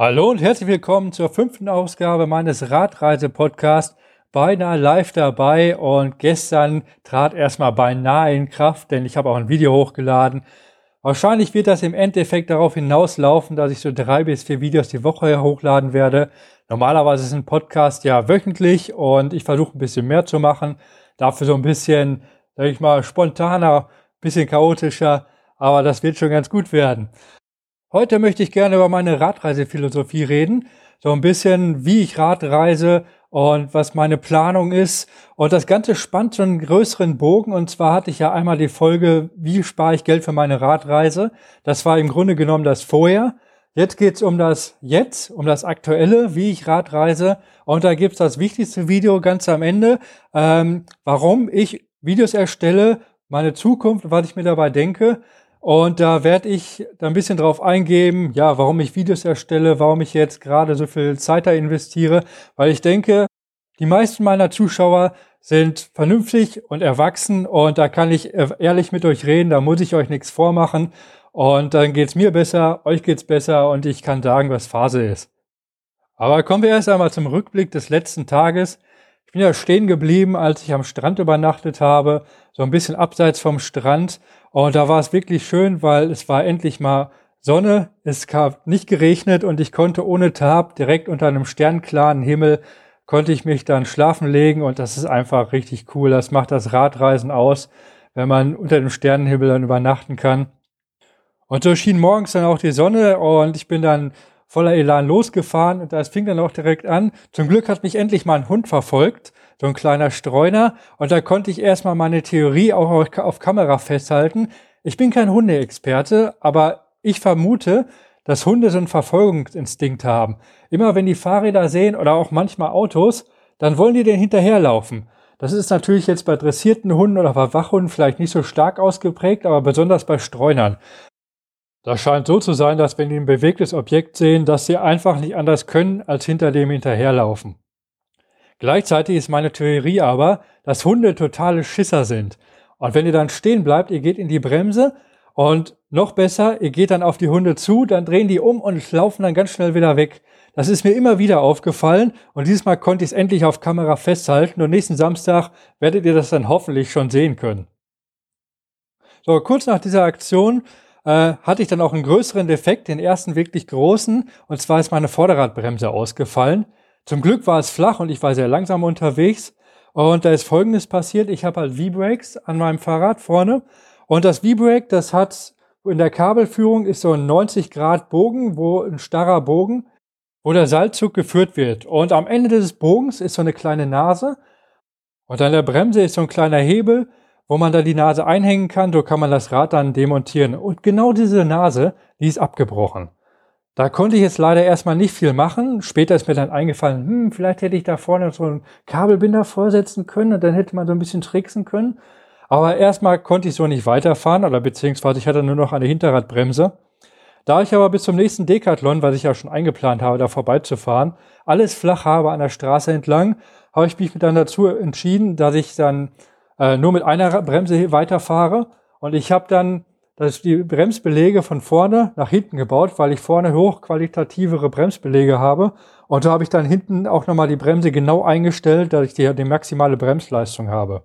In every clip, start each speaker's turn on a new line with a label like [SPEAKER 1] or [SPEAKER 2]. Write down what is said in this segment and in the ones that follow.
[SPEAKER 1] Hallo und herzlich willkommen zur fünften Ausgabe meines Radreise-Podcasts. Beinahe live dabei und gestern trat erstmal beinahe in Kraft, denn ich habe auch ein Video hochgeladen. Wahrscheinlich wird das im Endeffekt darauf hinauslaufen, dass ich so drei bis vier Videos die Woche hochladen werde. Normalerweise ist ein Podcast ja wöchentlich und ich versuche ein bisschen mehr zu machen. Dafür so ein bisschen, sag ich mal, spontaner, bisschen chaotischer, aber das wird schon ganz gut werden. Heute möchte ich gerne über meine Radreisephilosophie reden. So ein bisschen, wie ich Radreise und was meine Planung ist. Und das Ganze spannt so einen größeren Bogen. Und zwar hatte ich ja einmal die Folge, wie spare ich Geld für meine Radreise. Das war im Grunde genommen das Vorher. Jetzt geht's um das Jetzt, um das Aktuelle, wie ich Radreise. Und da gibt's das wichtigste Video ganz am Ende, ähm, warum ich Videos erstelle, meine Zukunft, was ich mir dabei denke. Und da werde ich da ein bisschen drauf eingeben, ja, warum ich Videos erstelle, warum ich jetzt gerade so viel Zeit da investiere, weil ich denke, die meisten meiner Zuschauer sind vernünftig und erwachsen und da kann ich ehrlich mit euch reden, da muss ich euch nichts vormachen und dann geht's mir besser, euch geht's besser und ich kann sagen, was Phase ist. Aber kommen wir erst einmal zum Rückblick des letzten Tages. Ich bin ja stehen geblieben, als ich am Strand übernachtet habe, so ein bisschen abseits vom Strand. Und da war es wirklich schön, weil es war endlich mal Sonne, es gab nicht geregnet und ich konnte ohne Tab direkt unter einem sternklaren Himmel konnte ich mich dann schlafen legen und das ist einfach richtig cool. Das macht das Radreisen aus, wenn man unter dem Sternenhimmel dann übernachten kann. Und so schien morgens dann auch die Sonne und ich bin dann voller Elan losgefahren und das fing dann auch direkt an. Zum Glück hat mich endlich mal ein Hund verfolgt, so ein kleiner Streuner. Und da konnte ich erstmal meine Theorie auch auf Kamera festhalten. Ich bin kein Hundeexperte, aber ich vermute, dass Hunde so einen Verfolgungsinstinkt haben. Immer wenn die Fahrräder sehen oder auch manchmal Autos, dann wollen die den hinterherlaufen. Das ist natürlich jetzt bei dressierten Hunden oder bei Wachhunden vielleicht nicht so stark ausgeprägt, aber besonders bei Streunern. Das scheint so zu sein, dass wenn die ein bewegtes Objekt sehen, dass sie einfach nicht anders können, als hinter dem hinterherlaufen. Gleichzeitig ist meine Theorie aber, dass Hunde totale Schisser sind. Und wenn ihr dann stehen bleibt, ihr geht in die Bremse und noch besser, ihr geht dann auf die Hunde zu, dann drehen die um und laufen dann ganz schnell wieder weg. Das ist mir immer wieder aufgefallen und dieses Mal konnte ich es endlich auf Kamera festhalten und nächsten Samstag werdet ihr das dann hoffentlich schon sehen können. So, kurz nach dieser Aktion äh, hatte ich dann auch einen größeren Defekt, den ersten wirklich großen, und zwar ist meine Vorderradbremse ausgefallen. Zum Glück war es flach und ich war sehr langsam unterwegs. Und da ist Folgendes passiert. Ich habe halt V-Brakes an meinem Fahrrad vorne. Und das V-Brake, das hat in der Kabelführung ist so ein 90 Grad Bogen, wo ein starrer Bogen, wo der Seilzug geführt wird. Und am Ende des Bogens ist so eine kleine Nase. Und an der Bremse ist so ein kleiner Hebel wo man da die Nase einhängen kann, so kann man das Rad dann demontieren. Und genau diese Nase, die ist abgebrochen. Da konnte ich jetzt leider erstmal nicht viel machen. Später ist mir dann eingefallen, hm, vielleicht hätte ich da vorne so einen Kabelbinder vorsetzen können und dann hätte man so ein bisschen tricksen können. Aber erstmal konnte ich so nicht weiterfahren oder beziehungsweise ich hatte nur noch eine Hinterradbremse. Da ich aber bis zum nächsten Decathlon, was ich ja schon eingeplant habe, da vorbeizufahren, alles flach habe an der Straße entlang, habe ich mich dann dazu entschieden, dass ich dann äh, nur mit einer Bremse weiterfahre. Und ich habe dann das die Bremsbelege von vorne nach hinten gebaut, weil ich vorne hochqualitativere Bremsbelege habe. Und so habe ich dann hinten auch nochmal die Bremse genau eingestellt, dass ich die, die maximale Bremsleistung habe.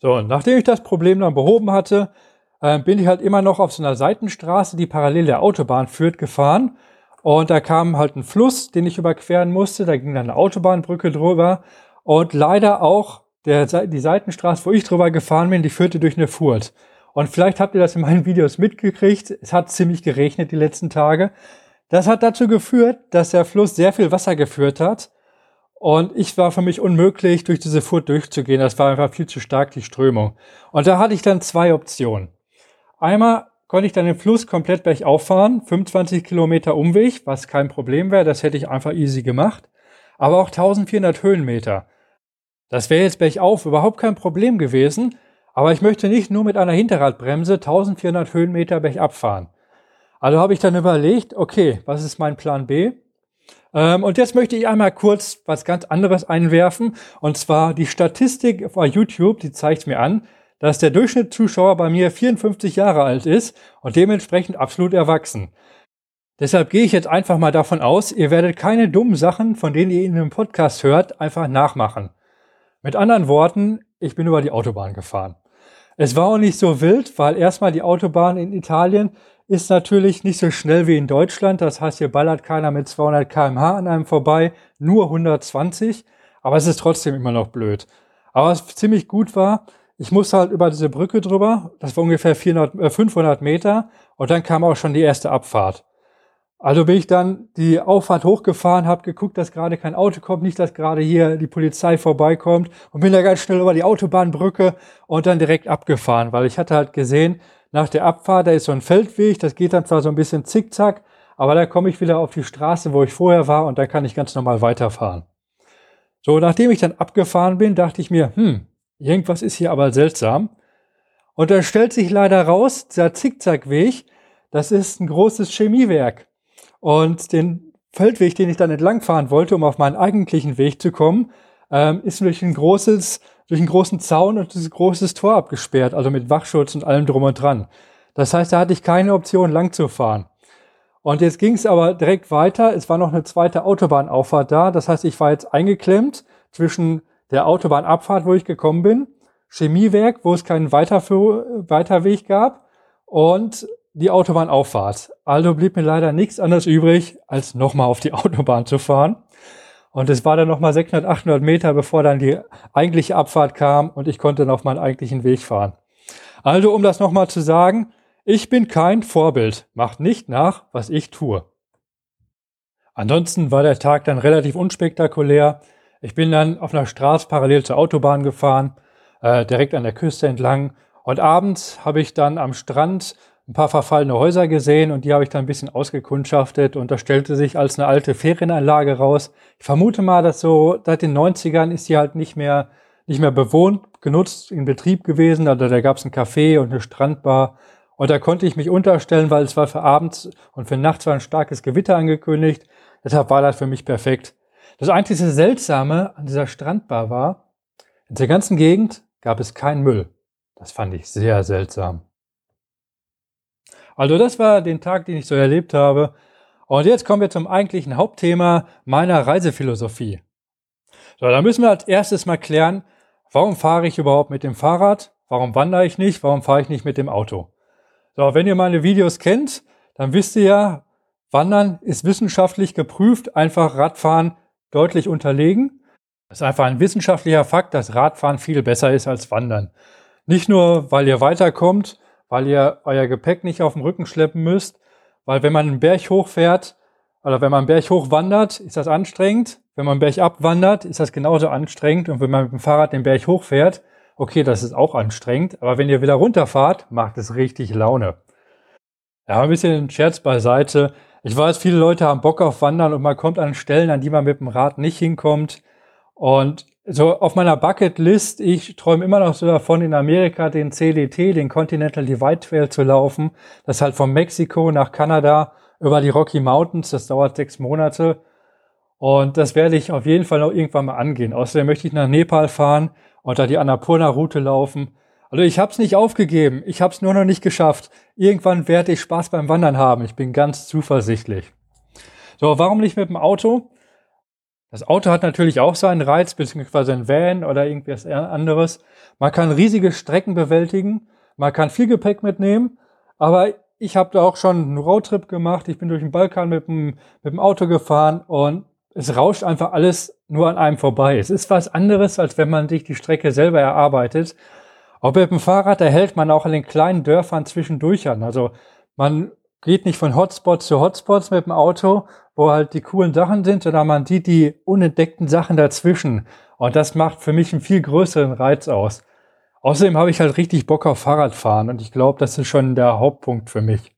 [SPEAKER 1] So, und nachdem ich das Problem dann behoben hatte, äh, bin ich halt immer noch auf so einer Seitenstraße, die parallel der Autobahn führt, gefahren. Und da kam halt ein Fluss, den ich überqueren musste. Da ging dann eine Autobahnbrücke drüber. Und leider auch der, die Seitenstraße, wo ich drüber gefahren bin, die führte durch eine Furt. Und vielleicht habt ihr das in meinen Videos mitgekriegt. Es hat ziemlich geregnet die letzten Tage. Das hat dazu geführt, dass der Fluss sehr viel Wasser geführt hat. Und ich war für mich unmöglich, durch diese Furt durchzugehen. Das war einfach viel zu stark, die Strömung. Und da hatte ich dann zwei Optionen. Einmal konnte ich dann den Fluss komplett bergauf fahren, 25 Kilometer Umweg, was kein Problem wäre, das hätte ich einfach easy gemacht. Aber auch 1400 Höhenmeter. Das wäre jetzt bergauf überhaupt kein Problem gewesen, aber ich möchte nicht nur mit einer Hinterradbremse 1400 Höhenmeter bergab fahren. Also habe ich dann überlegt, okay, was ist mein Plan B? Ähm, und jetzt möchte ich einmal kurz was ganz anderes einwerfen, und zwar die Statistik bei YouTube, die zeigt mir an, dass der Durchschnittszuschauer bei mir 54 Jahre alt ist und dementsprechend absolut erwachsen. Deshalb gehe ich jetzt einfach mal davon aus, ihr werdet keine dummen Sachen, von denen ihr in einem Podcast hört, einfach nachmachen. Mit anderen Worten, ich bin über die Autobahn gefahren. Es war auch nicht so wild, weil erstmal die Autobahn in Italien ist natürlich nicht so schnell wie in Deutschland. Das heißt, hier ballert keiner mit 200 kmh an einem vorbei, nur 120. Aber es ist trotzdem immer noch blöd. Aber was ziemlich gut war, ich musste halt über diese Brücke drüber. Das war ungefähr 400, äh, 500 Meter. Und dann kam auch schon die erste Abfahrt. Also bin ich dann die Auffahrt hochgefahren, habe geguckt, dass gerade kein Auto kommt, nicht, dass gerade hier die Polizei vorbeikommt und bin da ganz schnell über die Autobahnbrücke und dann direkt abgefahren, weil ich hatte halt gesehen, nach der Abfahrt, da ist so ein Feldweg, das geht dann zwar so ein bisschen zickzack, aber da komme ich wieder auf die Straße, wo ich vorher war und da kann ich ganz normal weiterfahren. So, nachdem ich dann abgefahren bin, dachte ich mir, hm, irgendwas ist hier aber seltsam. Und dann stellt sich leider raus, dieser Zickzackweg, das ist ein großes Chemiewerk. Und den Feldweg, den ich dann entlangfahren wollte, um auf meinen eigentlichen Weg zu kommen, ähm, ist durch ein großes, durch einen großen Zaun und ein großes Tor abgesperrt, also mit Wachschutz und allem drum und dran. Das heißt, da hatte ich keine Option, lang zu fahren. Und jetzt ging es aber direkt weiter. Es war noch eine zweite Autobahnauffahrt da. Das heißt, ich war jetzt eingeklemmt zwischen der Autobahnabfahrt, wo ich gekommen bin, Chemiewerk, wo es keinen Weiterweg gab, und die Autobahnauffahrt. Also blieb mir leider nichts anderes übrig, als nochmal auf die Autobahn zu fahren. Und es war dann nochmal 600, 800 Meter, bevor dann die eigentliche Abfahrt kam und ich konnte noch meinen eigentlichen Weg fahren. Also, um das nochmal zu sagen, ich bin kein Vorbild. Macht nicht nach, was ich tue. Ansonsten war der Tag dann relativ unspektakulär. Ich bin dann auf einer Straße parallel zur Autobahn gefahren, äh, direkt an der Küste entlang. Und abends habe ich dann am Strand ein paar verfallene Häuser gesehen und die habe ich dann ein bisschen ausgekundschaftet und das stellte sich als eine alte Ferienanlage raus. Ich vermute mal, dass so seit den 90ern ist die halt nicht mehr, nicht mehr bewohnt, genutzt, in Betrieb gewesen. Also da gab es ein Café und eine Strandbar und da konnte ich mich unterstellen, weil es war für abends und für nachts war ein starkes Gewitter angekündigt. Deshalb war das für mich perfekt. Das einzige Seltsame an dieser Strandbar war, in der ganzen Gegend gab es keinen Müll. Das fand ich sehr seltsam. Also das war den Tag, den ich so erlebt habe. Und jetzt kommen wir zum eigentlichen Hauptthema meiner Reisephilosophie. So, da müssen wir als erstes mal klären, warum fahre ich überhaupt mit dem Fahrrad? Warum wandere ich nicht? Warum fahre ich nicht mit dem Auto? So, wenn ihr meine Videos kennt, dann wisst ihr ja, Wandern ist wissenschaftlich geprüft, einfach Radfahren deutlich unterlegen. Es ist einfach ein wissenschaftlicher Fakt, dass Radfahren viel besser ist als Wandern. Nicht nur, weil ihr weiterkommt, weil ihr euer Gepäck nicht auf dem Rücken schleppen müsst. Weil wenn man einen Berg hochfährt oder wenn man einen Berg hochwandert, ist das anstrengend. Wenn man einen Berg abwandert, ist das genauso anstrengend. Und wenn man mit dem Fahrrad den Berg hochfährt, okay, das ist auch anstrengend. Aber wenn ihr wieder runterfahrt, macht es richtig Laune. Ja, ein bisschen Scherz beiseite. Ich weiß, viele Leute haben Bock auf Wandern und man kommt an Stellen, an die man mit dem Rad nicht hinkommt. Und so auf meiner Bucketlist, ich träume immer noch so davon, in Amerika den CDT, den Continental Divide Trail zu laufen. Das ist halt von Mexiko nach Kanada über die Rocky Mountains. Das dauert sechs Monate. Und das werde ich auf jeden Fall noch irgendwann mal angehen. Außerdem möchte ich nach Nepal fahren und da die Annapurna-Route laufen. Also ich habe es nicht aufgegeben. Ich habe es nur noch nicht geschafft. Irgendwann werde ich Spaß beim Wandern haben. Ich bin ganz zuversichtlich. So, warum nicht mit dem Auto? Das Auto hat natürlich auch seinen Reiz, beziehungsweise ein Van oder irgendwas anderes. Man kann riesige Strecken bewältigen, man kann viel Gepäck mitnehmen, aber ich habe da auch schon einen Roadtrip gemacht. Ich bin durch den Balkan mit dem, mit dem Auto gefahren und es rauscht einfach alles nur an einem vorbei. Es ist was anderes, als wenn man sich die Strecke selber erarbeitet. Auch mit dem Fahrrad erhält man auch in den kleinen Dörfern zwischendurch an. Also man geht nicht von Hotspots zu Hotspots mit dem Auto, wo halt die coolen Sachen sind, sondern man sieht die unentdeckten Sachen dazwischen. Und das macht für mich einen viel größeren Reiz aus. Außerdem habe ich halt richtig Bock auf Fahrradfahren und ich glaube, das ist schon der Hauptpunkt für mich.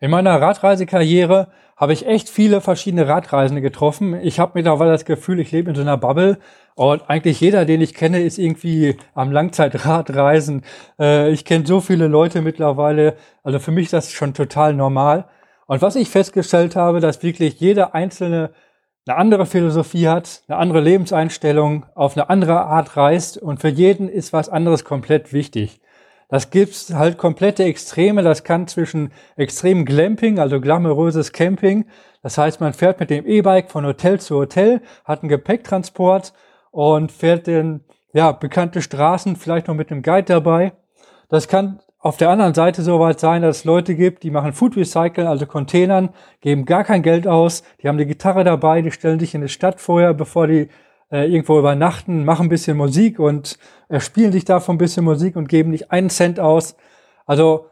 [SPEAKER 1] In meiner Radreisekarriere habe ich echt viele verschiedene Radreisende getroffen. Ich habe mittlerweile das Gefühl, ich lebe in so einer Bubble und eigentlich jeder, den ich kenne, ist irgendwie am Langzeitradreisen. Äh, ich kenne so viele Leute mittlerweile. Also für mich ist das schon total normal. Und was ich festgestellt habe, dass wirklich jeder Einzelne eine andere Philosophie hat, eine andere Lebenseinstellung, auf eine andere Art reist und für jeden ist was anderes komplett wichtig. Das gibt's halt komplette Extreme. Das kann zwischen extrem Glamping, also glamouröses Camping. Das heißt, man fährt mit dem E-Bike von Hotel zu Hotel, hat einen Gepäcktransport und fährt den, ja, bekannte Straßen, vielleicht noch mit einem Guide dabei. Das kann auf der anderen Seite so weit sein, dass es Leute gibt, die machen Food Recycle, also Containern, geben gar kein Geld aus, die haben die Gitarre dabei, die stellen sich in die Stadt vorher, bevor die äh, irgendwo übernachten, machen ein bisschen Musik und äh, spielen sich davon ein bisschen Musik und geben nicht einen Cent aus. Also,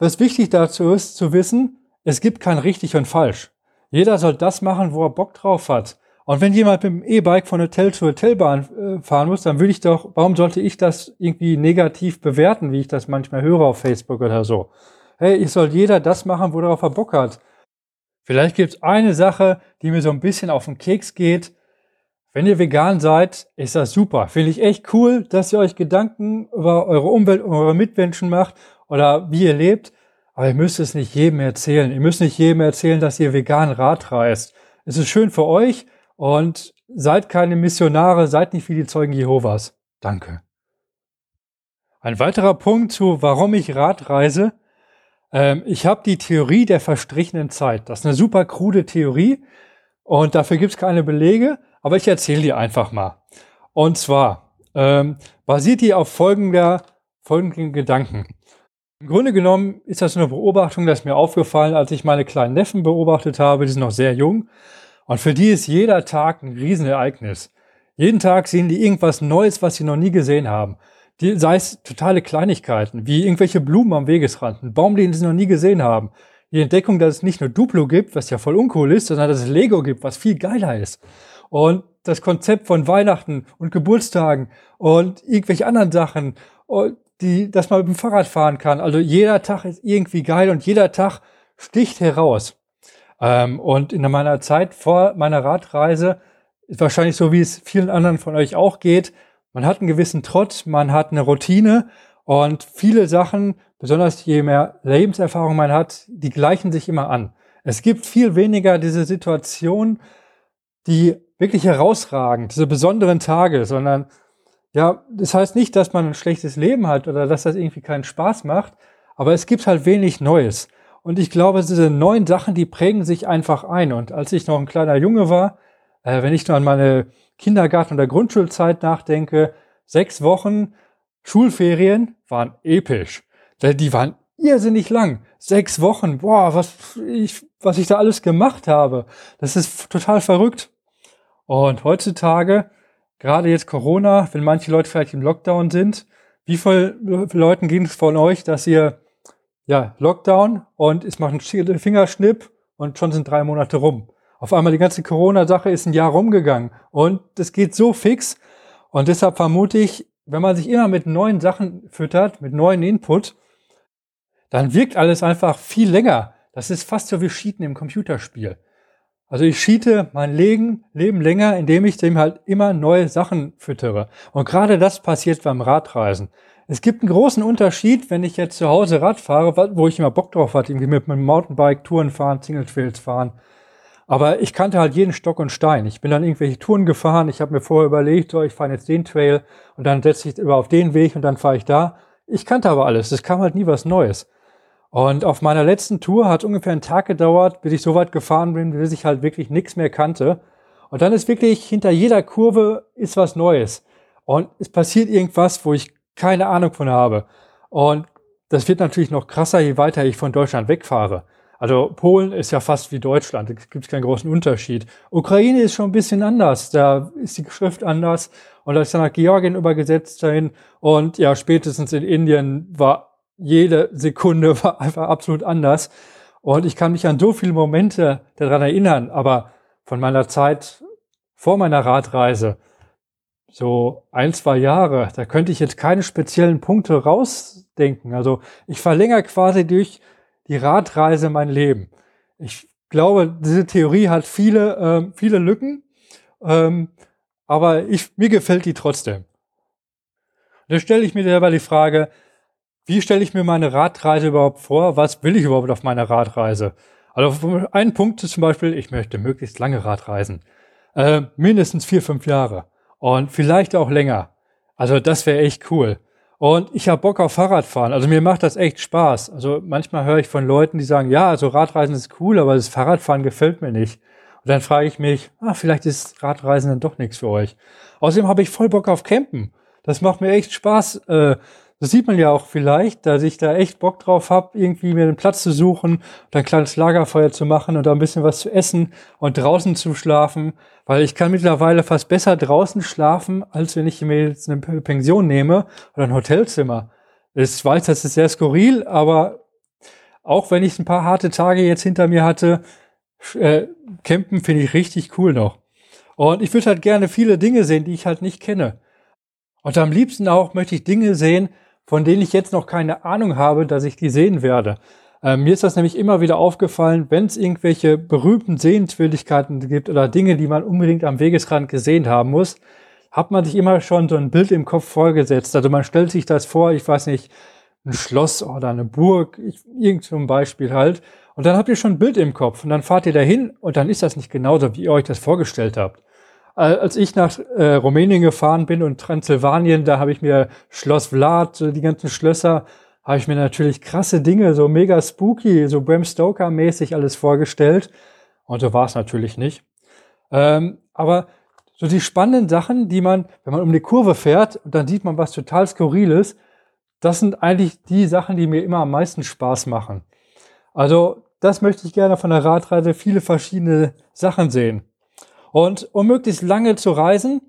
[SPEAKER 1] was wichtig dazu ist, zu wissen, es gibt kein richtig und falsch. Jeder soll das machen, wo er Bock drauf hat. Und wenn jemand mit dem E-Bike von Hotel zu Hotelbahn äh, fahren muss, dann würde ich doch, warum sollte ich das irgendwie negativ bewerten, wie ich das manchmal höre auf Facebook oder so? Hey, ich soll jeder das machen, worauf er Bock hat. Vielleicht gibt es eine Sache, die mir so ein bisschen auf den Keks geht. Wenn ihr vegan seid, ist das super. Finde ich echt cool, dass ihr euch Gedanken über eure Umwelt und eure Mitmenschen macht oder wie ihr lebt. Aber ihr müsst es nicht jedem erzählen. Ihr müsst nicht jedem erzählen, dass ihr vegan Rad reist. Es ist schön für euch, und seid keine Missionare, seid nicht wie die Zeugen Jehovas. Danke. Ein weiterer Punkt zu, warum ich Rad reise. Ähm, ich habe die Theorie der verstrichenen Zeit. Das ist eine super krude Theorie und dafür gibt es keine Belege, aber ich erzähle die einfach mal. Und zwar ähm, basiert die auf folgender, folgenden Gedanken. Im Grunde genommen ist das eine Beobachtung, das mir aufgefallen, als ich meine kleinen Neffen beobachtet habe, die sind noch sehr jung. Und für die ist jeder Tag ein Riesenereignis. Jeden Tag sehen die irgendwas Neues, was sie noch nie gesehen haben. Die, sei es totale Kleinigkeiten, wie irgendwelche Blumen am Wegesrand, ein Baum, den sie noch nie gesehen haben. Die Entdeckung, dass es nicht nur Duplo gibt, was ja voll uncool ist, sondern dass es Lego gibt, was viel geiler ist. Und das Konzept von Weihnachten und Geburtstagen und irgendwelche anderen Sachen, die, dass man mit dem Fahrrad fahren kann. Also jeder Tag ist irgendwie geil und jeder Tag sticht heraus. Ähm, und in meiner Zeit vor meiner Radreise ist wahrscheinlich so, wie es vielen anderen von euch auch geht. Man hat einen gewissen Trotz, man hat eine Routine und viele Sachen, besonders je mehr Lebenserfahrung man hat, die gleichen sich immer an. Es gibt viel weniger diese Situation, die wirklich herausragen, diese besonderen Tage, sondern ja, das heißt nicht, dass man ein schlechtes Leben hat oder dass das irgendwie keinen Spaß macht, aber es gibt halt wenig Neues. Und ich glaube, diese neuen Sachen, die prägen sich einfach ein. Und als ich noch ein kleiner Junge war, äh, wenn ich nur an meine Kindergarten- oder Grundschulzeit nachdenke, sechs Wochen Schulferien waren episch. Die waren irrsinnig lang. Sechs Wochen, boah, was ich, was ich da alles gemacht habe. Das ist total verrückt. Und heutzutage, gerade jetzt Corona, wenn manche Leute vielleicht im Lockdown sind, wie viele Leuten ging es von euch, dass ihr ja, Lockdown und es macht einen Fingerschnipp und schon sind drei Monate rum. Auf einmal die ganze Corona-Sache ist ein Jahr rumgegangen und das geht so fix und deshalb vermute ich, wenn man sich immer mit neuen Sachen füttert, mit neuen Input, dann wirkt alles einfach viel länger. Das ist fast so wie Cheaten im Computerspiel. Also ich cheate mein Leben, Leben länger, indem ich dem halt immer neue Sachen füttere. Und gerade das passiert beim Radreisen. Es gibt einen großen Unterschied, wenn ich jetzt zu Hause Rad fahre, wo ich immer Bock drauf hatte, irgendwie mit meinem Mountainbike Touren fahren, Single Trails fahren. Aber ich kannte halt jeden Stock und Stein. Ich bin dann irgendwelche Touren gefahren. Ich habe mir vorher überlegt, so, ich fahre jetzt den Trail und dann setze ich über auf den Weg und dann fahre ich da. Ich kannte aber alles. Es kam halt nie was Neues. Und auf meiner letzten Tour hat ungefähr einen Tag gedauert, bis ich so weit gefahren bin, bis ich halt wirklich nichts mehr kannte. Und dann ist wirklich hinter jeder Kurve ist was Neues. Und es passiert irgendwas, wo ich keine Ahnung von habe. Und das wird natürlich noch krasser, je weiter ich von Deutschland wegfahre. Also Polen ist ja fast wie Deutschland, da gibt es keinen großen Unterschied. Ukraine ist schon ein bisschen anders, da ist die Schrift anders und da ist dann nach Georgien übergesetzt dahin und ja, spätestens in Indien war jede Sekunde war einfach absolut anders und ich kann mich an so viele Momente daran erinnern, aber von meiner Zeit vor meiner Radreise, so ein, zwei Jahre, da könnte ich jetzt keine speziellen Punkte rausdenken. Also ich verlängere quasi durch die Radreise mein Leben. Ich glaube, diese Theorie hat viele, ähm, viele Lücken, ähm, aber ich, mir gefällt die trotzdem. Da stelle ich mir selber die Frage, wie stelle ich mir meine Radreise überhaupt vor? Was will ich überhaupt auf meiner Radreise? Also ein Punkt ist zum Beispiel, ich möchte möglichst lange Radreisen. Äh, mindestens vier, fünf Jahre und vielleicht auch länger. Also das wäre echt cool. Und ich habe Bock auf Fahrradfahren. Also mir macht das echt Spaß. Also manchmal höre ich von Leuten, die sagen, ja, also Radreisen ist cool, aber das Fahrradfahren gefällt mir nicht. Und dann frage ich mich, ah, vielleicht ist Radreisen dann doch nichts für euch. Außerdem habe ich voll Bock auf Campen. Das macht mir echt Spaß. Äh, das sieht man ja auch vielleicht, dass ich da echt Bock drauf habe, irgendwie mir einen Platz zu suchen ein kleines Lagerfeuer zu machen und da ein bisschen was zu essen und draußen zu schlafen, weil ich kann mittlerweile fast besser draußen schlafen, als wenn ich mir jetzt eine Pension nehme oder ein Hotelzimmer. Ich weiß, das ist sehr skurril, aber auch wenn ich ein paar harte Tage jetzt hinter mir hatte, äh, campen finde ich richtig cool noch. Und ich würde halt gerne viele Dinge sehen, die ich halt nicht kenne. Und am liebsten auch möchte ich Dinge sehen, von denen ich jetzt noch keine Ahnung habe, dass ich die sehen werde. Äh, mir ist das nämlich immer wieder aufgefallen, wenn es irgendwelche berühmten Sehenswürdigkeiten gibt oder Dinge, die man unbedingt am Wegesrand gesehen haben muss, hat man sich immer schon so ein Bild im Kopf vorgesetzt. Also man stellt sich das vor, ich weiß nicht, ein Schloss oder eine Burg, ich, irgend so Beispiel halt. Und dann habt ihr schon ein Bild im Kopf und dann fahrt ihr dahin und dann ist das nicht genauso, wie ihr euch das vorgestellt habt. Äh, als ich nach äh, Rumänien gefahren bin und Transsilvanien, da habe ich mir Schloss Vlad, die ganzen Schlösser, habe ich mir natürlich krasse Dinge, so mega spooky, so Bram Stoker-mäßig alles vorgestellt. Und so war es natürlich nicht. Ähm, aber so die spannenden Sachen, die man, wenn man um die Kurve fährt dann sieht man was total Skurriles, das sind eigentlich die Sachen, die mir immer am meisten Spaß machen. Also das möchte ich gerne von der Radreise viele verschiedene Sachen sehen. Und um möglichst lange zu reisen,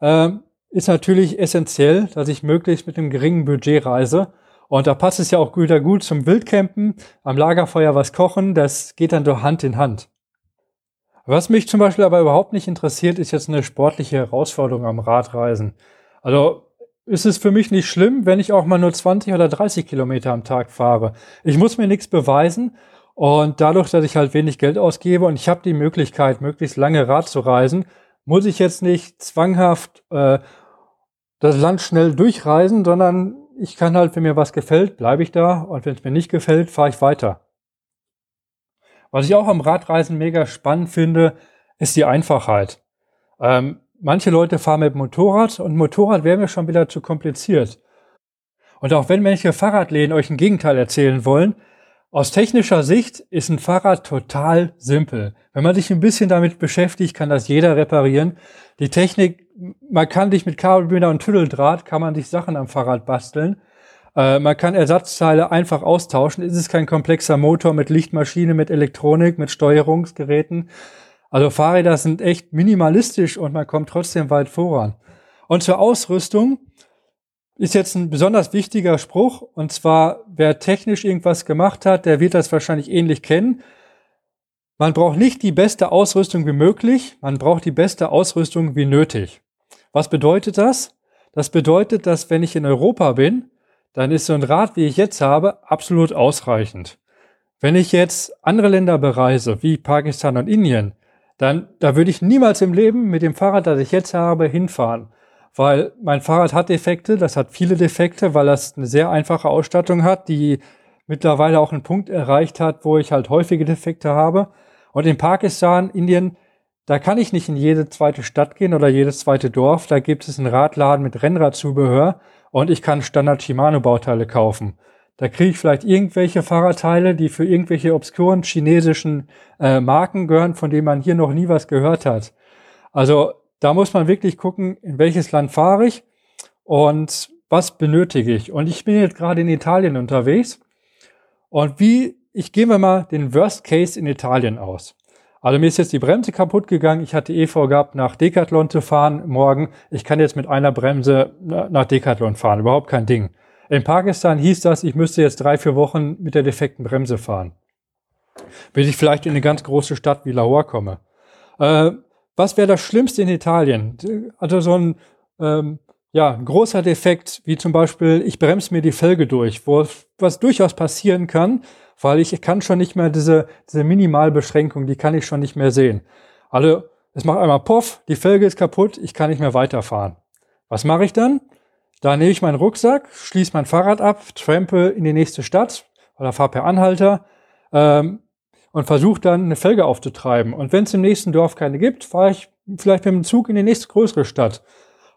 [SPEAKER 1] äh, ist natürlich essentiell, dass ich möglichst mit einem geringen Budget reise. Und da passt es ja auch wieder gut zum Wildcampen, am Lagerfeuer was kochen, das geht dann so Hand in Hand. Was mich zum Beispiel aber überhaupt nicht interessiert, ist jetzt eine sportliche Herausforderung am Radreisen. Also ist es für mich nicht schlimm, wenn ich auch mal nur 20 oder 30 Kilometer am Tag fahre. Ich muss mir nichts beweisen und dadurch, dass ich halt wenig Geld ausgebe und ich habe die Möglichkeit, möglichst lange Rad zu reisen, muss ich jetzt nicht zwanghaft äh, das Land schnell durchreisen, sondern ich kann halt, wenn mir was gefällt, bleibe ich da und wenn es mir nicht gefällt, fahre ich weiter. Was ich auch am Radreisen mega spannend finde, ist die Einfachheit. Ähm, manche Leute fahren mit Motorrad und Motorrad wäre mir schon wieder zu kompliziert. Und auch wenn manche Fahrradläden euch ein Gegenteil erzählen wollen, aus technischer Sicht ist ein Fahrrad total simpel. Wenn man sich ein bisschen damit beschäftigt, kann das jeder reparieren. Die Technik, man kann dich mit Kabelbinder und Tüdeldraht, kann man sich Sachen am Fahrrad basteln. Äh, man kann Ersatzteile einfach austauschen. Es ist kein komplexer Motor mit Lichtmaschine, mit Elektronik, mit Steuerungsgeräten. Also Fahrräder sind echt minimalistisch und man kommt trotzdem weit voran. Und zur Ausrüstung, ist jetzt ein besonders wichtiger Spruch. Und zwar, wer technisch irgendwas gemacht hat, der wird das wahrscheinlich ähnlich kennen. Man braucht nicht die beste Ausrüstung wie möglich, man braucht die beste Ausrüstung wie nötig. Was bedeutet das? Das bedeutet, dass wenn ich in Europa bin, dann ist so ein Rad, wie ich jetzt habe, absolut ausreichend. Wenn ich jetzt andere Länder bereise, wie Pakistan und Indien, dann, da würde ich niemals im Leben mit dem Fahrrad, das ich jetzt habe, hinfahren weil mein Fahrrad hat Defekte, das hat viele Defekte, weil das eine sehr einfache Ausstattung hat, die mittlerweile auch einen Punkt erreicht hat, wo ich halt häufige Defekte habe. Und in Pakistan, Indien, da kann ich nicht in jede zweite Stadt gehen oder jedes zweite Dorf. Da gibt es einen Radladen mit Rennradzubehör und ich kann Standard Shimano Bauteile kaufen. Da kriege ich vielleicht irgendwelche Fahrradteile, die für irgendwelche obskuren chinesischen äh, Marken gehören, von denen man hier noch nie was gehört hat. Also da muss man wirklich gucken, in welches Land fahre ich und was benötige ich. Und ich bin jetzt gerade in Italien unterwegs. Und wie, ich gehe mir mal den Worst Case in Italien aus. Also mir ist jetzt die Bremse kaputt gegangen. Ich hatte eh vorgehabt, nach Decathlon zu fahren morgen. Ich kann jetzt mit einer Bremse nach Decathlon fahren. Überhaupt kein Ding. In Pakistan hieß das, ich müsste jetzt drei, vier Wochen mit der defekten Bremse fahren. Bis ich vielleicht in eine ganz große Stadt wie Lahore komme. Äh, was wäre das Schlimmste in Italien? Also so ein ähm, ja, ein großer Defekt, wie zum Beispiel, ich bremse mir die Felge durch, wo was durchaus passieren kann, weil ich kann schon nicht mehr diese, diese Minimalbeschränkung, die kann ich schon nicht mehr sehen. Also, es macht einmal Puff, die Felge ist kaputt, ich kann nicht mehr weiterfahren. Was mache ich dann? Da nehme ich meinen Rucksack, schließe mein Fahrrad ab, trampe in die nächste Stadt oder fahre per Anhalter, ähm, und versuche dann eine Felge aufzutreiben. Und wenn es im nächsten Dorf keine gibt, fahre ich vielleicht mit dem Zug in die nächste größere Stadt.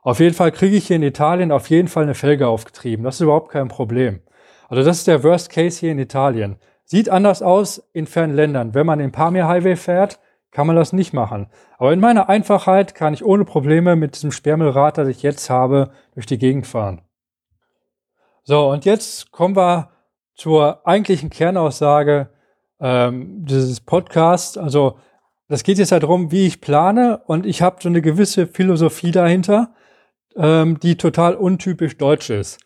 [SPEAKER 1] Auf jeden Fall kriege ich hier in Italien auf jeden Fall eine Felge aufgetrieben. Das ist überhaupt kein Problem. Also das ist der Worst Case hier in Italien. Sieht anders aus in fernen Ländern. Wenn man den Pamir Highway fährt, kann man das nicht machen. Aber in meiner Einfachheit kann ich ohne Probleme mit diesem Sperrmüllrad, das ich jetzt habe, durch die Gegend fahren. So, und jetzt kommen wir zur eigentlichen Kernaussage ähm, dieses Podcasts. Also, das geht jetzt halt darum, wie ich plane und ich habe so eine gewisse Philosophie dahinter, ähm, die total untypisch deutsch ist.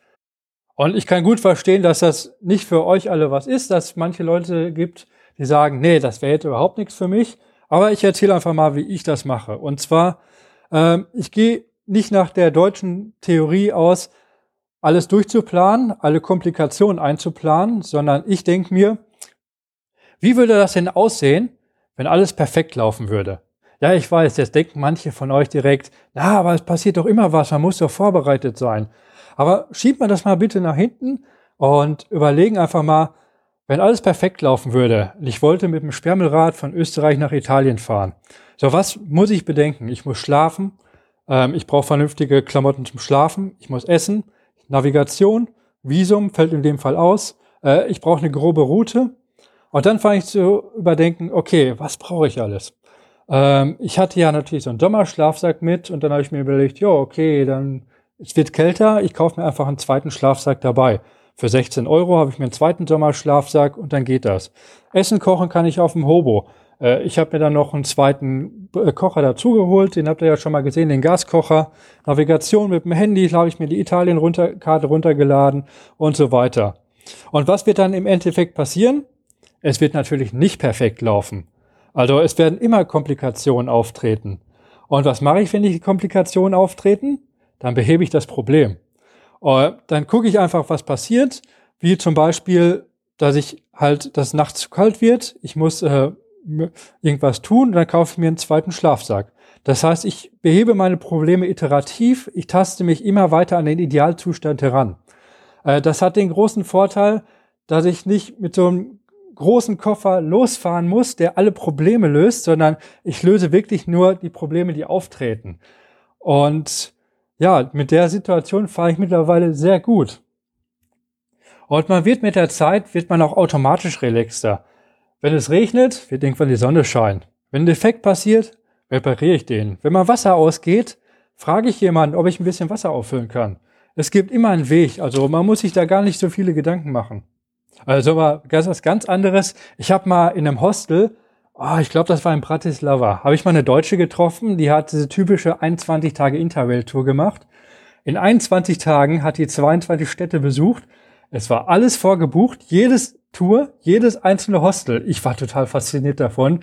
[SPEAKER 1] Und ich kann gut verstehen, dass das nicht für euch alle was ist, dass manche Leute gibt, die sagen, nee, das wäre jetzt überhaupt nichts für mich. Aber ich erzähle einfach mal, wie ich das mache. Und zwar, ähm, ich gehe nicht nach der deutschen Theorie aus, alles durchzuplanen, alle Komplikationen einzuplanen, sondern ich denke mir, wie würde das denn aussehen, wenn alles perfekt laufen würde? Ja, ich weiß, jetzt denken manche von euch direkt, na, aber es passiert doch immer was, man muss doch vorbereitet sein. Aber schiebt man das mal bitte nach hinten und überlegen einfach mal, wenn alles perfekt laufen würde, ich wollte mit dem Sperrmüllrad von Österreich nach Italien fahren. So, was muss ich bedenken? Ich muss schlafen, ähm, ich brauche vernünftige Klamotten zum Schlafen, ich muss essen, Navigation, Visum fällt in dem Fall aus, äh, ich brauche eine grobe Route. Und dann fange ich zu überdenken, okay, was brauche ich alles? Ähm, ich hatte ja natürlich so einen Sommerschlafsack mit und dann habe ich mir überlegt, ja, okay, dann es wird kälter, ich kaufe mir einfach einen zweiten Schlafsack dabei. Für 16 Euro habe ich mir einen zweiten Sommerschlafsack und dann geht das. Essen kochen kann ich auf dem Hobo. Äh, ich habe mir dann noch einen zweiten äh, Kocher dazugeholt, den habt ihr ja schon mal gesehen, den Gaskocher. Navigation mit dem Handy, habe ich mir die Italien-Karte runtergeladen und so weiter. Und was wird dann im Endeffekt passieren? Es wird natürlich nicht perfekt laufen. Also es werden immer Komplikationen auftreten. Und was mache ich, wenn die Komplikationen auftreten? Dann behebe ich das Problem. Äh, dann gucke ich einfach, was passiert, wie zum Beispiel, dass ich halt, dass nachts zu kalt wird, ich muss äh, irgendwas tun, dann kaufe ich mir einen zweiten Schlafsack. Das heißt, ich behebe meine Probleme iterativ, ich taste mich immer weiter an den Idealzustand heran. Äh, das hat den großen Vorteil, dass ich nicht mit so einem großen Koffer losfahren muss, der alle Probleme löst, sondern ich löse wirklich nur die Probleme, die auftreten. Und ja, mit der Situation fahre ich mittlerweile sehr gut. Und man wird mit der Zeit, wird man auch automatisch relaxter. Wenn es regnet, wird irgendwann die Sonne scheinen. Wenn ein Defekt passiert, repariere ich den. Wenn mal Wasser ausgeht, frage ich jemanden, ob ich ein bisschen Wasser auffüllen kann. Es gibt immer einen Weg, also man muss sich da gar nicht so viele Gedanken machen. Also war was ganz anderes. Ich habe mal in einem Hostel Oh, ich glaube, das war in Bratislava. Habe ich mal eine Deutsche getroffen, die hat diese typische 21 Tage Interrail-Tour gemacht. In 21 Tagen hat die 22 Städte besucht. Es war alles vorgebucht, jedes Tour, jedes einzelne Hostel. Ich war total fasziniert davon.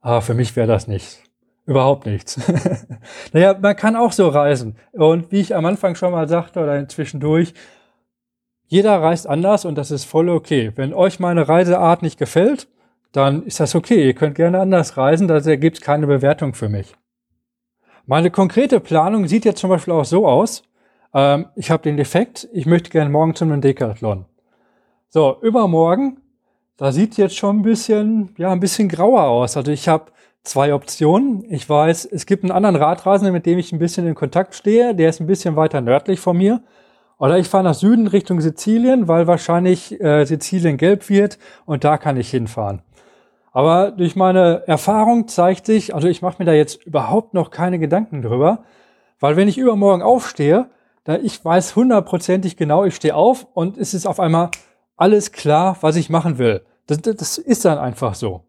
[SPEAKER 1] Aber für mich wäre das nichts. Überhaupt nichts. naja, man kann auch so reisen. Und wie ich am Anfang schon mal sagte oder zwischendurch, jeder reist anders und das ist voll okay. Wenn euch meine Reiseart nicht gefällt, dann ist das okay. Ihr könnt gerne anders reisen, da gibt es keine Bewertung für mich. Meine konkrete Planung sieht jetzt zum Beispiel auch so aus. Ähm, ich habe den Defekt, ich möchte gerne morgen zu einem Decathlon. So, übermorgen, da sieht jetzt schon ein bisschen, ja, ein bisschen grauer aus. Also ich habe zwei Optionen. Ich weiß, es gibt einen anderen Radreisenden, mit dem ich ein bisschen in Kontakt stehe. Der ist ein bisschen weiter nördlich von mir. Oder ich fahre nach Süden Richtung Sizilien, weil wahrscheinlich äh, Sizilien gelb wird und da kann ich hinfahren. Aber durch meine Erfahrung zeigt sich, also ich mache mir da jetzt überhaupt noch keine Gedanken drüber, weil wenn ich übermorgen aufstehe, da ich weiß hundertprozentig genau, ich stehe auf und es ist auf einmal alles klar, was ich machen will. Das, das ist dann einfach so.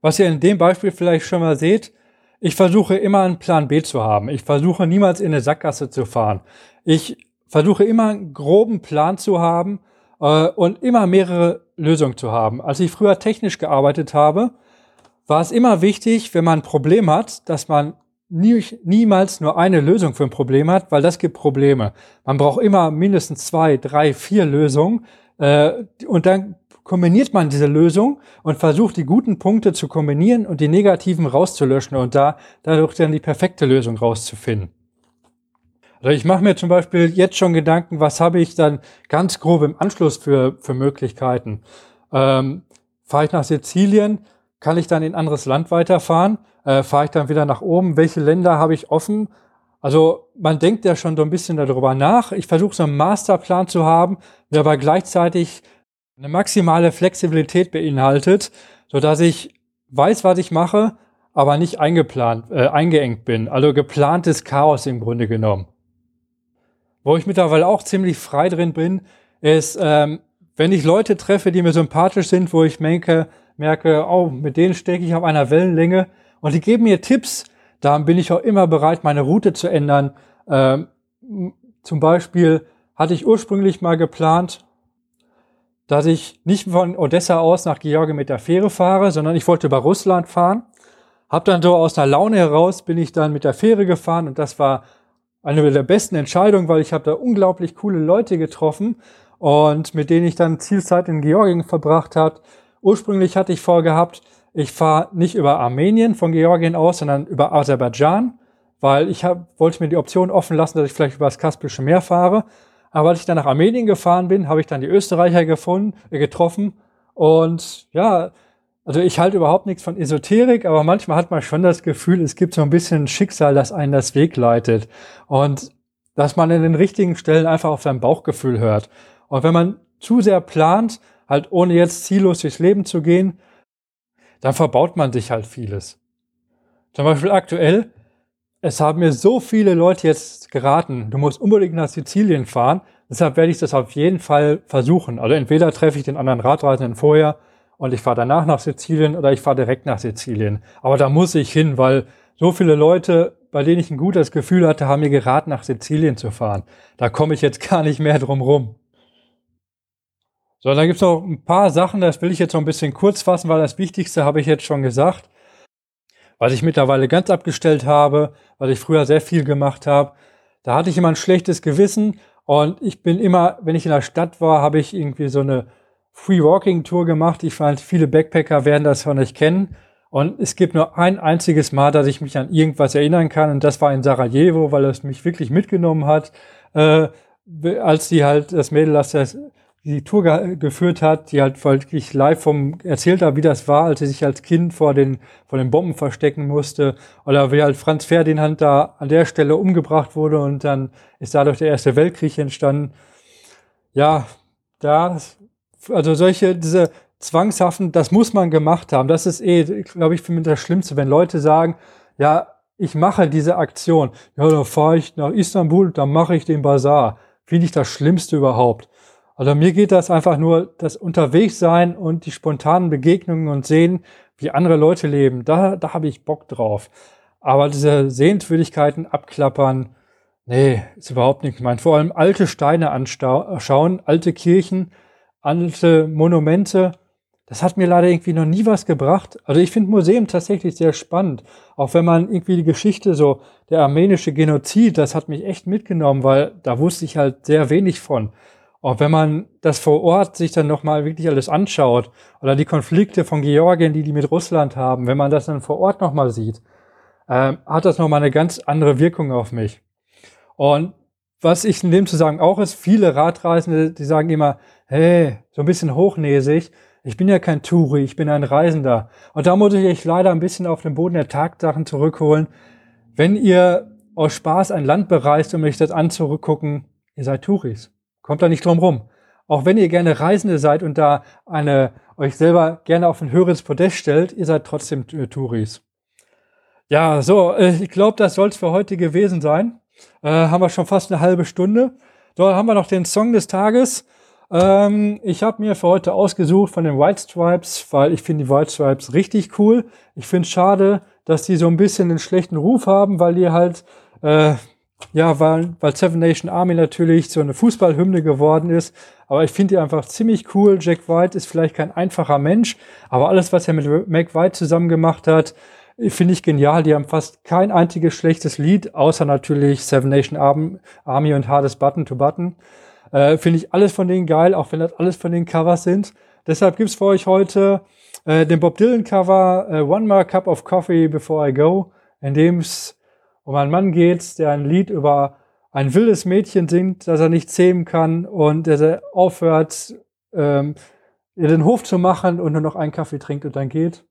[SPEAKER 1] Was ihr in dem Beispiel vielleicht schon mal seht, ich versuche immer einen Plan B zu haben. Ich versuche niemals in eine Sackgasse zu fahren. Ich versuche immer einen groben Plan zu haben, äh, und immer mehrere Lösungen zu haben. Als ich früher technisch gearbeitet habe, war es immer wichtig, wenn man ein Problem hat, dass man nie, niemals nur eine Lösung für ein Problem hat, weil das gibt Probleme. Man braucht immer mindestens zwei, drei, vier Lösungen äh, und dann kombiniert man diese Lösung und versucht die guten Punkte zu kombinieren und die negativen rauszulöschen und da dadurch dann die perfekte Lösung rauszufinden. Also ich mache mir zum Beispiel jetzt schon Gedanken, was habe ich dann ganz grob im Anschluss für, für Möglichkeiten. Ähm, Fahre ich nach Sizilien, kann ich dann in ein anderes Land weiterfahren? Äh, Fahre ich dann wieder nach oben? Welche Länder habe ich offen? Also man denkt ja schon so ein bisschen darüber nach. Ich versuche so einen Masterplan zu haben, der aber gleichzeitig eine maximale Flexibilität beinhaltet, so dass ich weiß, was ich mache, aber nicht eingeplant, äh, eingeengt bin. Also geplantes Chaos im Grunde genommen. Wo ich mittlerweile auch ziemlich frei drin bin, ist, ähm, wenn ich Leute treffe, die mir sympathisch sind, wo ich merke, merke, oh, mit denen stecke ich auf einer Wellenlänge und die geben mir Tipps, dann bin ich auch immer bereit, meine Route zu ändern. Ähm, zum Beispiel hatte ich ursprünglich mal geplant, dass ich nicht von Odessa aus nach Georgien mit der Fähre fahre, sondern ich wollte über Russland fahren. Hab dann so aus einer Laune heraus bin ich dann mit der Fähre gefahren und das war eine der besten Entscheidungen, weil ich habe da unglaublich coole Leute getroffen und mit denen ich dann Zielzeit in Georgien verbracht habe. Ursprünglich hatte ich vorgehabt, ich fahre nicht über Armenien von Georgien aus, sondern über Aserbaidschan, weil ich hab, wollte mir die Option offen lassen, dass ich vielleicht über das Kaspische Meer fahre. Aber als ich dann nach Armenien gefahren bin, habe ich dann die Österreicher gefunden, äh, getroffen. Und ja, also ich halte überhaupt nichts von Esoterik, aber manchmal hat man schon das Gefühl, es gibt so ein bisschen Schicksal, das einen das Weg leitet. Und dass man in den richtigen Stellen einfach auf sein Bauchgefühl hört. Und wenn man zu sehr plant, halt ohne jetzt ziellos durchs Leben zu gehen, dann verbaut man sich halt vieles. Zum Beispiel aktuell, es haben mir so viele Leute jetzt geraten, du musst unbedingt nach Sizilien fahren. Deshalb werde ich das auf jeden Fall versuchen. Also entweder treffe ich den anderen Radreisenden vorher und ich fahre danach nach Sizilien oder ich fahre direkt nach Sizilien. Aber da muss ich hin, weil so viele Leute, bei denen ich ein gutes Gefühl hatte, haben mir geraten, nach Sizilien zu fahren. Da komme ich jetzt gar nicht mehr drum rum. So, dann gibt es noch ein paar Sachen, das will ich jetzt noch ein bisschen kurz fassen, weil das Wichtigste habe ich jetzt schon gesagt. Was ich mittlerweile ganz abgestellt habe, weil ich früher sehr viel gemacht habe, da hatte ich immer ein schlechtes Gewissen und ich bin immer, wenn ich in der Stadt war, habe ich irgendwie so eine Free Walking Tour gemacht. Ich fand, viele Backpacker werden das von euch kennen. Und es gibt nur ein einziges Mal, dass ich mich an irgendwas erinnern kann. Und das war in Sarajevo, weil es mich wirklich mitgenommen hat. Äh, als die halt das Mädel, das die Tour ge geführt hat, die halt wirklich live vom erzählt hat, wie das war, als sie sich als Kind vor den vor den Bomben verstecken musste oder wie halt Franz Ferdinand da an der Stelle umgebracht wurde und dann ist dadurch der Erste Weltkrieg entstanden. Ja, da also solche, diese zwangshaften, das muss man gemacht haben. Das ist eh, glaube ich, für mich das Schlimmste, wenn Leute sagen, ja, ich mache diese Aktion. Ja, dann fahre ich nach Istanbul, dann mache ich den Bazar. Finde ich das Schlimmste überhaupt. Also mir geht das einfach nur das Unterwegssein und die spontanen Begegnungen und sehen, wie andere Leute leben. Da, da habe ich Bock drauf. Aber diese Sehenswürdigkeiten abklappern, nee, ist überhaupt nicht gemeint. Vor allem alte Steine anschauen, alte Kirchen, alte Monumente. Das hat mir leider irgendwie noch nie was gebracht. Also ich finde Museum tatsächlich sehr spannend. Auch wenn man irgendwie die Geschichte so, der armenische Genozid, das hat mich echt mitgenommen, weil da wusste ich halt sehr wenig von. Auch wenn man das vor Ort sich dann nochmal wirklich alles anschaut oder die Konflikte von Georgien, die die mit Russland haben, wenn man das dann vor Ort nochmal sieht, äh, hat das nochmal eine ganz andere Wirkung auf mich. Und was ich in dem Zusammenhang auch ist, viele Radreisende, die sagen immer, hey, so ein bisschen hochnäsig, ich bin ja kein Touri, ich bin ein Reisender. Und da muss ich euch leider ein bisschen auf den Boden der Tatsachen zurückholen. Wenn ihr aus Spaß ein Land bereist, um euch das anzugucken, ihr seid Touris. Kommt da nicht drum rum. Auch wenn ihr gerne Reisende seid und da eine, euch selber gerne auf ein höheres Podest stellt, ihr seid trotzdem Touris. Ja, so, äh, ich glaube, das soll es für heute gewesen sein. Äh, haben wir schon fast eine halbe Stunde. So, haben wir noch den Song des Tages. Ähm, ich habe mir für heute ausgesucht von den White Stripes, weil ich finde die White Stripes richtig cool. Ich finde es schade, dass die so ein bisschen einen schlechten Ruf haben, weil die halt, äh, ja, weil, weil Seven Nation Army natürlich so eine Fußballhymne geworden ist. Aber ich finde die einfach ziemlich cool. Jack White ist vielleicht kein einfacher Mensch, aber alles, was er mit Mac White zusammen gemacht hat, finde ich genial. Die haben fast kein einziges schlechtes Lied, außer natürlich Seven Nation Army und Hardest Button to Button. Äh, finde ich alles von denen geil, auch wenn das alles von den Covers sind. Deshalb gibt's für euch heute äh, den Bob Dylan Cover äh, One More Cup of Coffee Before I Go, in dem es um einen Mann geht, der ein Lied über ein wildes Mädchen singt, das er nicht zähmen kann und der aufhört, ähm, den Hof zu machen und nur noch einen Kaffee trinkt und dann geht.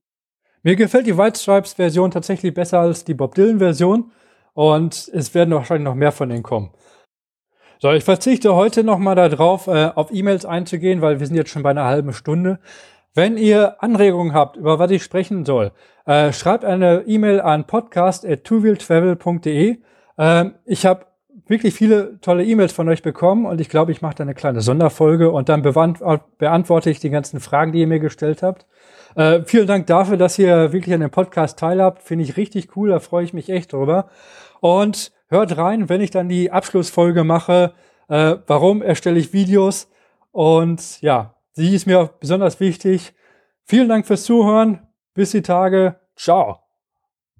[SPEAKER 1] Mir gefällt die White Stripes Version tatsächlich besser als die Bob Dylan Version. und es werden wahrscheinlich noch mehr von denen kommen. So, ich verzichte heute nochmal darauf, äh, auf E-Mails einzugehen, weil wir sind jetzt schon bei einer halben Stunde. Wenn ihr Anregungen habt, über was ich sprechen soll, äh, schreibt eine E-Mail an podcast.twowheeltravel.de. Äh, ich habe wirklich viele tolle E-Mails von euch bekommen und ich glaube, ich mache da eine kleine Sonderfolge und dann beantworte ich die ganzen Fragen, die ihr mir gestellt habt. Äh, vielen Dank dafür, dass ihr wirklich an dem Podcast teilhabt. Finde ich richtig cool, da freue ich mich echt drüber. Und Hört rein, wenn ich dann die Abschlussfolge mache. Äh, warum erstelle ich Videos? Und ja, sie ist mir besonders wichtig. Vielen Dank fürs Zuhören. Bis die Tage. Ciao.